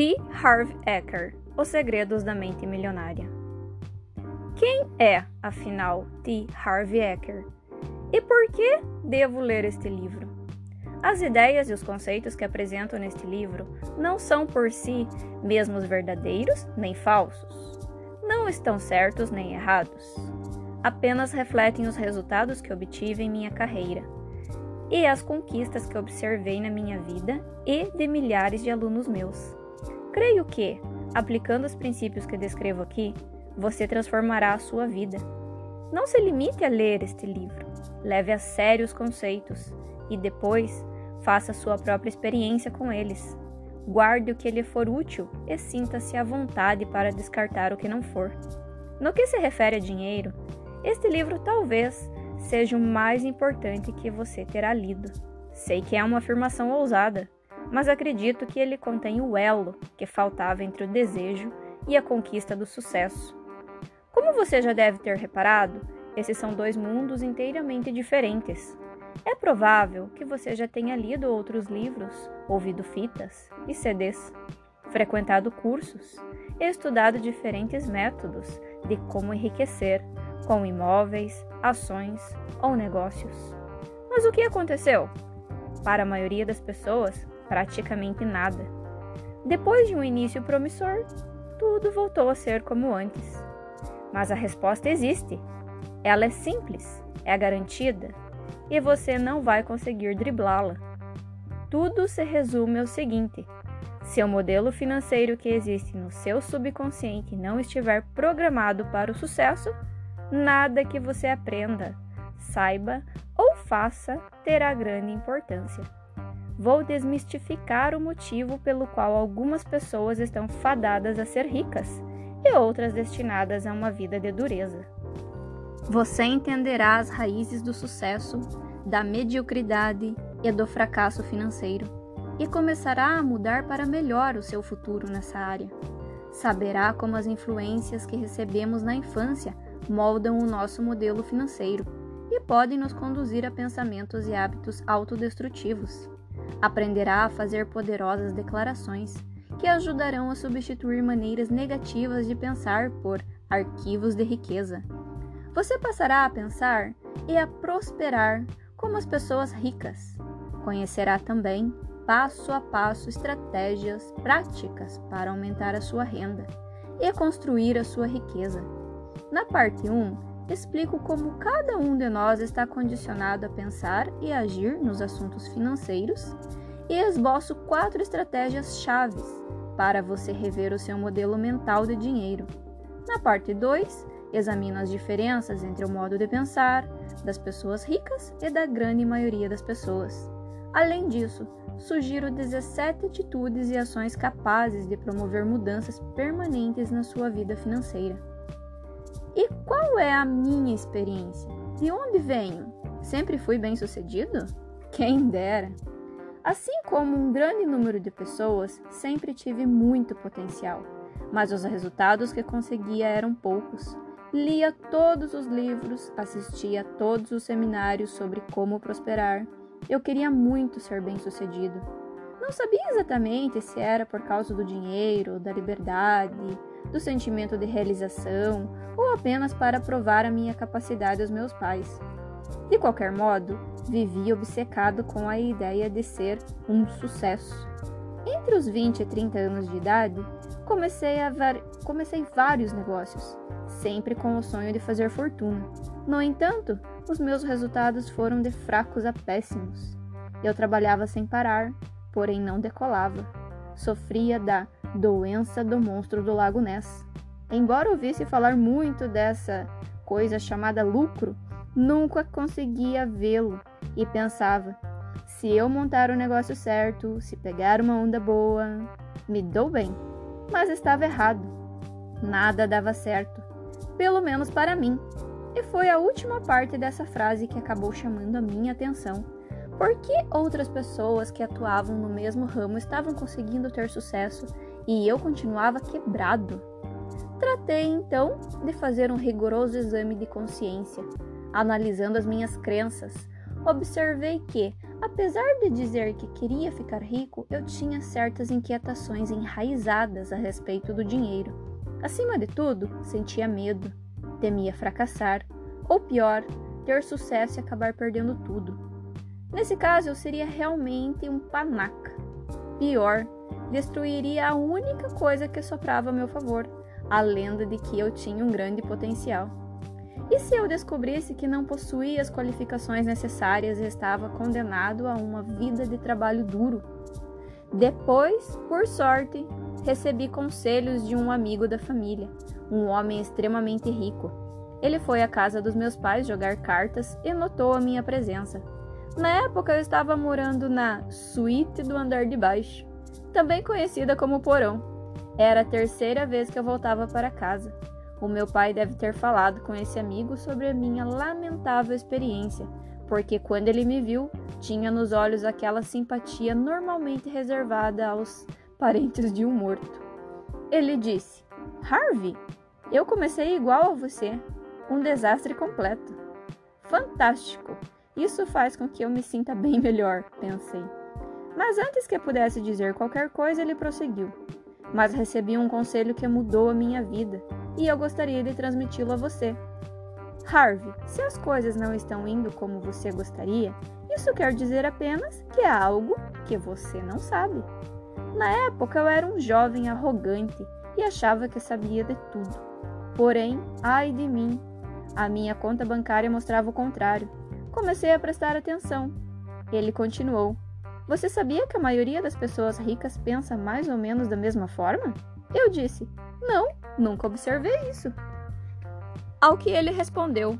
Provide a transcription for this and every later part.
T. Harv Eker Os Segredos da Mente Milionária. Quem é, afinal, T. Harv Eker? E por que devo ler este livro? As ideias e os conceitos que apresento neste livro não são por si mesmos verdadeiros nem falsos. Não estão certos nem errados. Apenas refletem os resultados que obtive em minha carreira e as conquistas que observei na minha vida e de milhares de alunos meus. Creio que, aplicando os princípios que descrevo aqui, você transformará a sua vida. Não se limite a ler este livro, leve a sério os conceitos e depois faça sua própria experiência com eles. Guarde o que lhe for útil e sinta-se à vontade para descartar o que não for. No que se refere a dinheiro, este livro talvez seja o mais importante que você terá lido. Sei que é uma afirmação ousada, mas acredito que ele contém o elo que faltava entre o desejo e a conquista do sucesso. Como você já deve ter reparado, esses são dois mundos inteiramente diferentes. É provável que você já tenha lido outros livros, ouvido fitas e CDs, frequentado cursos e estudado diferentes métodos de como enriquecer com imóveis, ações ou negócios. Mas o que aconteceu? Para a maioria das pessoas, praticamente nada. Depois de um início promissor, tudo voltou a ser como antes. Mas a resposta existe. Ela é simples, é garantida, e você não vai conseguir driblá-la. Tudo se resume ao seguinte: se o modelo financeiro que existe no seu subconsciente não estiver programado para o sucesso, nada que você aprenda, saiba ou faça terá grande importância. Vou desmistificar o motivo pelo qual algumas pessoas estão fadadas a ser ricas e outras destinadas a uma vida de dureza. Você entenderá as raízes do sucesso, da mediocridade e do fracasso financeiro e começará a mudar para melhor o seu futuro nessa área. Saberá como as influências que recebemos na infância moldam o nosso modelo financeiro e podem nos conduzir a pensamentos e hábitos autodestrutivos. Aprenderá a fazer poderosas declarações que ajudarão a substituir maneiras negativas de pensar por arquivos de riqueza. Você passará a pensar e a prosperar como as pessoas ricas. Conhecerá também, passo a passo, estratégias práticas para aumentar a sua renda e construir a sua riqueza. Na parte 1, explico como cada um de nós está condicionado a pensar e agir nos assuntos financeiros e esboço quatro estratégias chaves para você rever o seu modelo mental de dinheiro. Na parte 2, examino as diferenças entre o modo de pensar das pessoas ricas e da grande maioria das pessoas. Além disso, sugiro 17 atitudes e ações capazes de promover mudanças permanentes na sua vida financeira. Qual é a minha experiência? De onde venho? Sempre fui bem sucedido? Quem dera! Assim como um grande número de pessoas, sempre tive muito potencial, mas os resultados que conseguia eram poucos. Lia todos os livros, assistia a todos os seminários sobre como prosperar. Eu queria muito ser bem-sucedido. Não sabia exatamente se era por causa do dinheiro, da liberdade, do sentimento de realização ou apenas para provar a minha capacidade aos meus pais. De qualquer modo, vivi obcecado com a ideia de ser um sucesso. Entre os 20 e 30 anos de idade, comecei, a var... comecei vários negócios, sempre com o sonho de fazer fortuna. No entanto, os meus resultados foram de fracos a péssimos. Eu trabalhava sem parar, porém não decolava. Sofria da doença do monstro do Lago Ness. Embora ouvisse falar muito dessa coisa chamada lucro, nunca conseguia vê-lo e pensava: se eu montar o negócio certo, se pegar uma onda boa, me dou bem. Mas estava errado. Nada dava certo, pelo menos para mim. E foi a última parte dessa frase que acabou chamando a minha atenção. Por que outras pessoas que atuavam no mesmo ramo estavam conseguindo ter sucesso e eu continuava quebrado? Tratei então de fazer um rigoroso exame de consciência, analisando as minhas crenças, observei que, apesar de dizer que queria ficar rico, eu tinha certas inquietações enraizadas a respeito do dinheiro. Acima de tudo, sentia medo, temia fracassar, ou pior, ter sucesso e acabar perdendo tudo. Nesse caso, eu seria realmente um panaca. Pior, destruiria a única coisa que soprava a meu favor, a lenda de que eu tinha um grande potencial. E se eu descobrisse que não possuía as qualificações necessárias e estava condenado a uma vida de trabalho duro? Depois, por sorte, recebi conselhos de um amigo da família, um homem extremamente rico. Ele foi à casa dos meus pais jogar cartas e notou a minha presença. Na época eu estava morando na suíte do andar de baixo também conhecida como porão. Era a terceira vez que eu voltava para casa. O meu pai deve ter falado com esse amigo sobre a minha lamentável experiência, porque quando ele me viu, tinha nos olhos aquela simpatia normalmente reservada aos parentes de um morto. Ele disse: Harvey, eu comecei igual a você. Um desastre completo. Fantástico! Isso faz com que eu me sinta bem melhor, pensei. Mas antes que pudesse dizer qualquer coisa, ele prosseguiu. Mas recebi um conselho que mudou a minha vida e eu gostaria de transmiti-lo a você. Harvey, se as coisas não estão indo como você gostaria, isso quer dizer apenas que há algo que você não sabe. Na época eu era um jovem arrogante e achava que sabia de tudo. Porém, ai de mim, a minha conta bancária mostrava o contrário. Comecei a prestar atenção. Ele continuou: você sabia que a maioria das pessoas ricas pensa mais ou menos da mesma forma? Eu disse: Não, nunca observei isso. Ao que ele respondeu: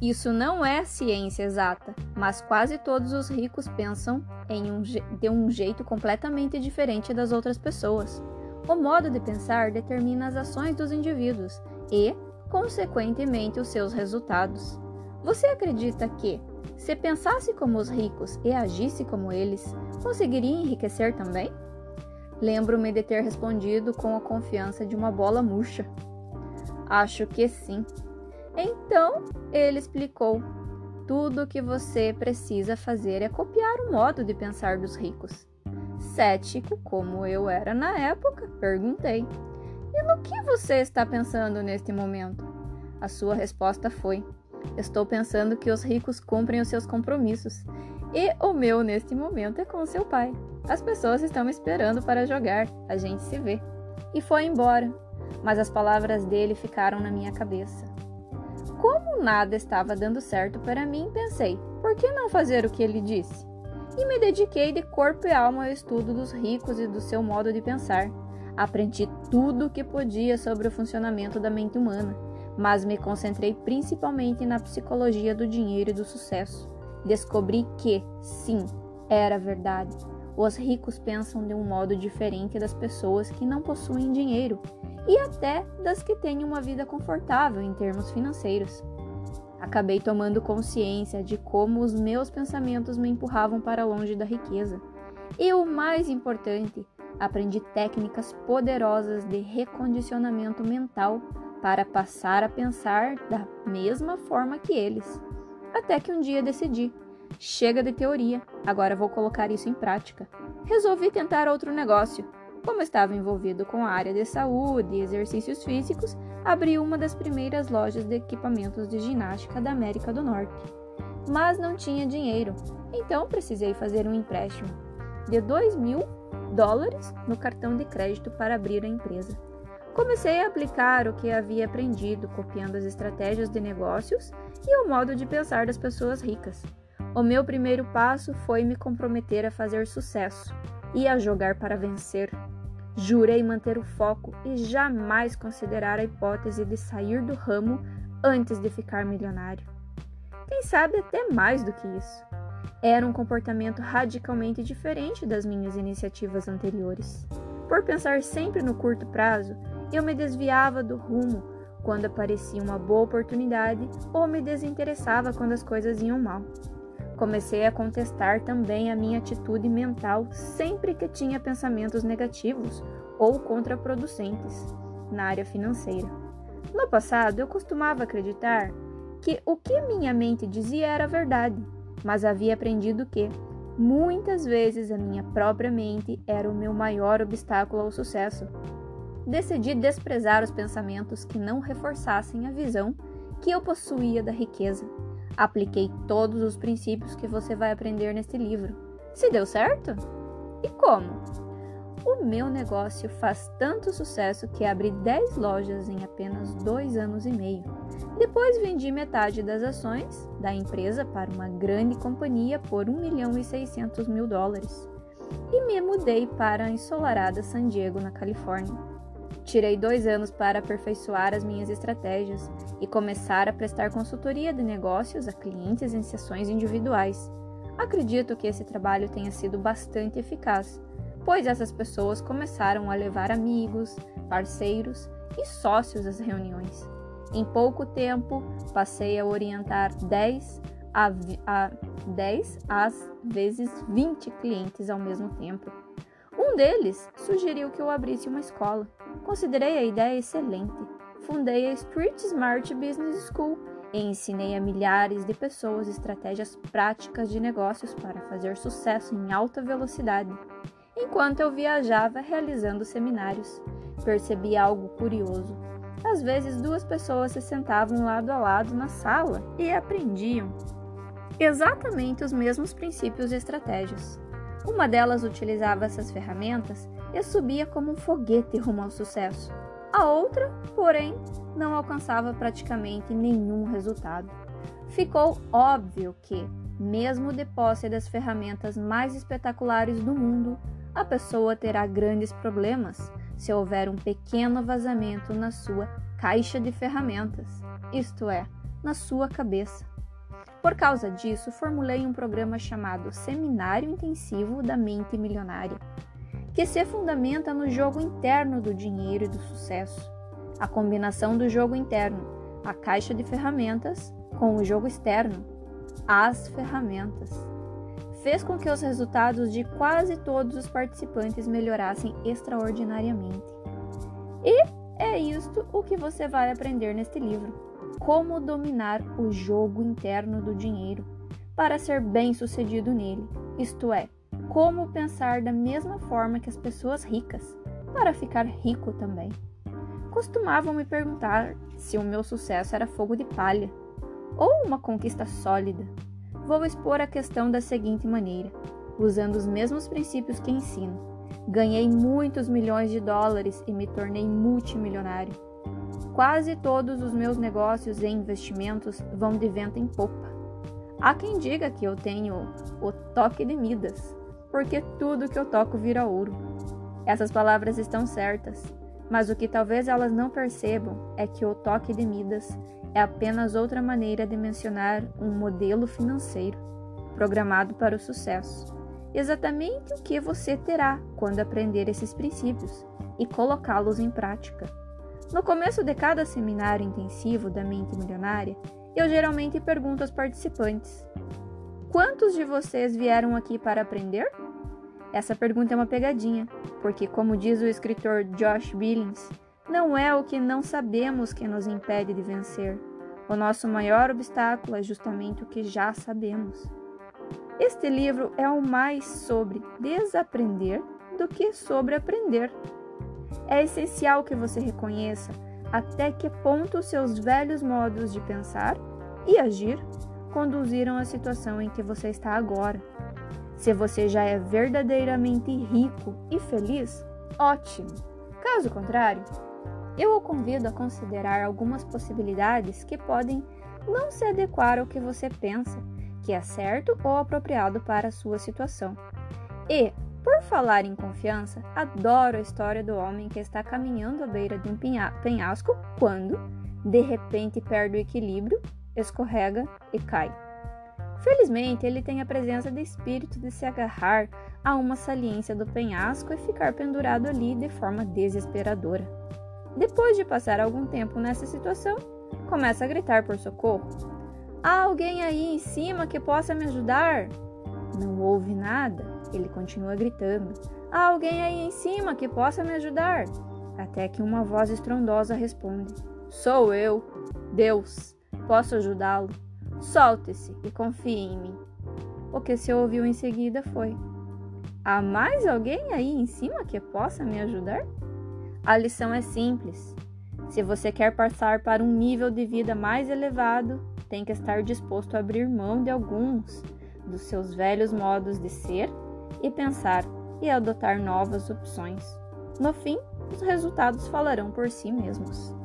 Isso não é ciência exata, mas quase todos os ricos pensam um, de um jeito completamente diferente das outras pessoas. O modo de pensar determina as ações dos indivíduos e, consequentemente, os seus resultados. Você acredita que, se pensasse como os ricos e agisse como eles, conseguiria enriquecer também? Lembro-me de ter respondido com a confiança de uma bola murcha. Acho que sim. Então, ele explicou: tudo o que você precisa fazer é copiar o modo de pensar dos ricos. Cético, como eu era na época, perguntei: E no que você está pensando neste momento? A sua resposta foi: Estou pensando que os ricos cumprem os seus compromissos. E o meu neste momento é com seu pai. As pessoas estão me esperando para jogar. A gente se vê. E foi embora. Mas as palavras dele ficaram na minha cabeça. Como nada estava dando certo para mim, pensei: por que não fazer o que ele disse? E me dediquei de corpo e alma ao estudo dos ricos e do seu modo de pensar. Aprendi tudo o que podia sobre o funcionamento da mente humana mas me concentrei principalmente na psicologia do dinheiro e do sucesso. Descobri que, sim, era verdade. Os ricos pensam de um modo diferente das pessoas que não possuem dinheiro e até das que têm uma vida confortável em termos financeiros. Acabei tomando consciência de como os meus pensamentos me empurravam para longe da riqueza. E o mais importante, aprendi técnicas poderosas de recondicionamento mental para passar a pensar da mesma forma que eles. Até que um dia decidi: chega de teoria, agora vou colocar isso em prática. Resolvi tentar outro negócio. Como estava envolvido com a área de saúde e exercícios físicos, abri uma das primeiras lojas de equipamentos de ginástica da América do Norte. Mas não tinha dinheiro, então precisei fazer um empréstimo de 2 mil dólares no cartão de crédito para abrir a empresa. Comecei a aplicar o que havia aprendido, copiando as estratégias de negócios e o modo de pensar das pessoas ricas. O meu primeiro passo foi me comprometer a fazer sucesso e a jogar para vencer. Jurei manter o foco e jamais considerar a hipótese de sair do ramo antes de ficar milionário. Quem sabe até mais do que isso. Era um comportamento radicalmente diferente das minhas iniciativas anteriores. Por pensar sempre no curto prazo, eu me desviava do rumo quando aparecia uma boa oportunidade ou me desinteressava quando as coisas iam mal. Comecei a contestar também a minha atitude mental sempre que tinha pensamentos negativos ou contraproducentes na área financeira. No passado, eu costumava acreditar que o que minha mente dizia era verdade, mas havia aprendido que, muitas vezes, a minha própria mente era o meu maior obstáculo ao sucesso. Decidi desprezar os pensamentos que não reforçassem a visão que eu possuía da riqueza. Apliquei todos os princípios que você vai aprender neste livro. Se deu certo? E como? O meu negócio faz tanto sucesso que abri 10 lojas em apenas dois anos e meio. Depois vendi metade das ações da empresa para uma grande companhia por 1 milhão e 600 mil dólares. E me mudei para a ensolarada San Diego, na Califórnia. Tirei dois anos para aperfeiçoar as minhas estratégias e começar a prestar consultoria de negócios a clientes em sessões individuais. Acredito que esse trabalho tenha sido bastante eficaz pois essas pessoas começaram a levar amigos, parceiros e sócios às reuniões. Em pouco tempo, passei a orientar 10 a, a 10 às vezes 20 clientes ao mesmo tempo. Um deles sugeriu que eu abrisse uma escola. Considerei a ideia excelente. Fundei a Street Smart Business School e ensinei a milhares de pessoas estratégias práticas de negócios para fazer sucesso em alta velocidade. Enquanto eu viajava realizando seminários, percebi algo curioso. Às vezes, duas pessoas se sentavam lado a lado na sala e aprendiam exatamente os mesmos princípios e estratégias. Uma delas utilizava essas ferramentas e subia como um foguete rumo ao sucesso. A outra, porém, não alcançava praticamente nenhum resultado. Ficou óbvio que, mesmo de posse das ferramentas mais espetaculares do mundo, a pessoa terá grandes problemas se houver um pequeno vazamento na sua caixa de ferramentas, isto é, na sua cabeça. Por causa disso, formulei um programa chamado Seminário Intensivo da Mente Milionária, que se fundamenta no jogo interno do dinheiro e do sucesso. A combinação do jogo interno, a caixa de ferramentas, com o jogo externo, as ferramentas fez com que os resultados de quase todos os participantes melhorassem extraordinariamente. E é isto o que você vai aprender neste livro: como dominar o jogo interno do dinheiro para ser bem-sucedido nele, isto é, como pensar da mesma forma que as pessoas ricas para ficar rico também. Costumavam me perguntar se o meu sucesso era fogo de palha ou uma conquista sólida vou expor a questão da seguinte maneira, usando os mesmos princípios que ensino. Ganhei muitos milhões de dólares e me tornei multimilionário. Quase todos os meus negócios e investimentos vão de vento em popa. Há quem diga que eu tenho o toque de Midas, porque tudo que eu toco vira ouro. Essas palavras estão certas, mas o que talvez elas não percebam é que o toque de Midas é apenas outra maneira de mencionar um modelo financeiro programado para o sucesso. Exatamente o que você terá quando aprender esses princípios e colocá-los em prática. No começo de cada seminário intensivo da mente milionária, eu geralmente pergunto aos participantes: Quantos de vocês vieram aqui para aprender? Essa pergunta é uma pegadinha, porque, como diz o escritor Josh Billings, não é o que não sabemos que nos impede de vencer. O nosso maior obstáculo é justamente o que já sabemos. Este livro é o mais sobre desaprender do que sobre aprender. É essencial que você reconheça até que ponto seus velhos modos de pensar e agir conduziram à situação em que você está agora. Se você já é verdadeiramente rico e feliz, ótimo. Caso contrário, eu o convido a considerar algumas possibilidades que podem não se adequar ao que você pensa que é certo ou apropriado para a sua situação. E, por falar em confiança, adoro a história do homem que está caminhando à beira de um penhasco quando, de repente, perde o equilíbrio, escorrega e cai. Felizmente, ele tem a presença de espírito de se agarrar a uma saliência do penhasco e ficar pendurado ali de forma desesperadora. Depois de passar algum tempo nessa situação, começa a gritar por socorro. Há alguém aí em cima que possa me ajudar? Não ouve nada, ele continua gritando. Há alguém aí em cima que possa me ajudar? Até que uma voz estrondosa responde: Sou eu, Deus, posso ajudá-lo. Solte-se e confie em mim. o que se ouviu em seguida foi: Há mais alguém aí em cima que possa me ajudar? A lição é simples. Se você quer passar para um nível de vida mais elevado, tem que estar disposto a abrir mão de alguns dos seus velhos modos de ser e pensar e adotar novas opções. No fim, os resultados falarão por si mesmos.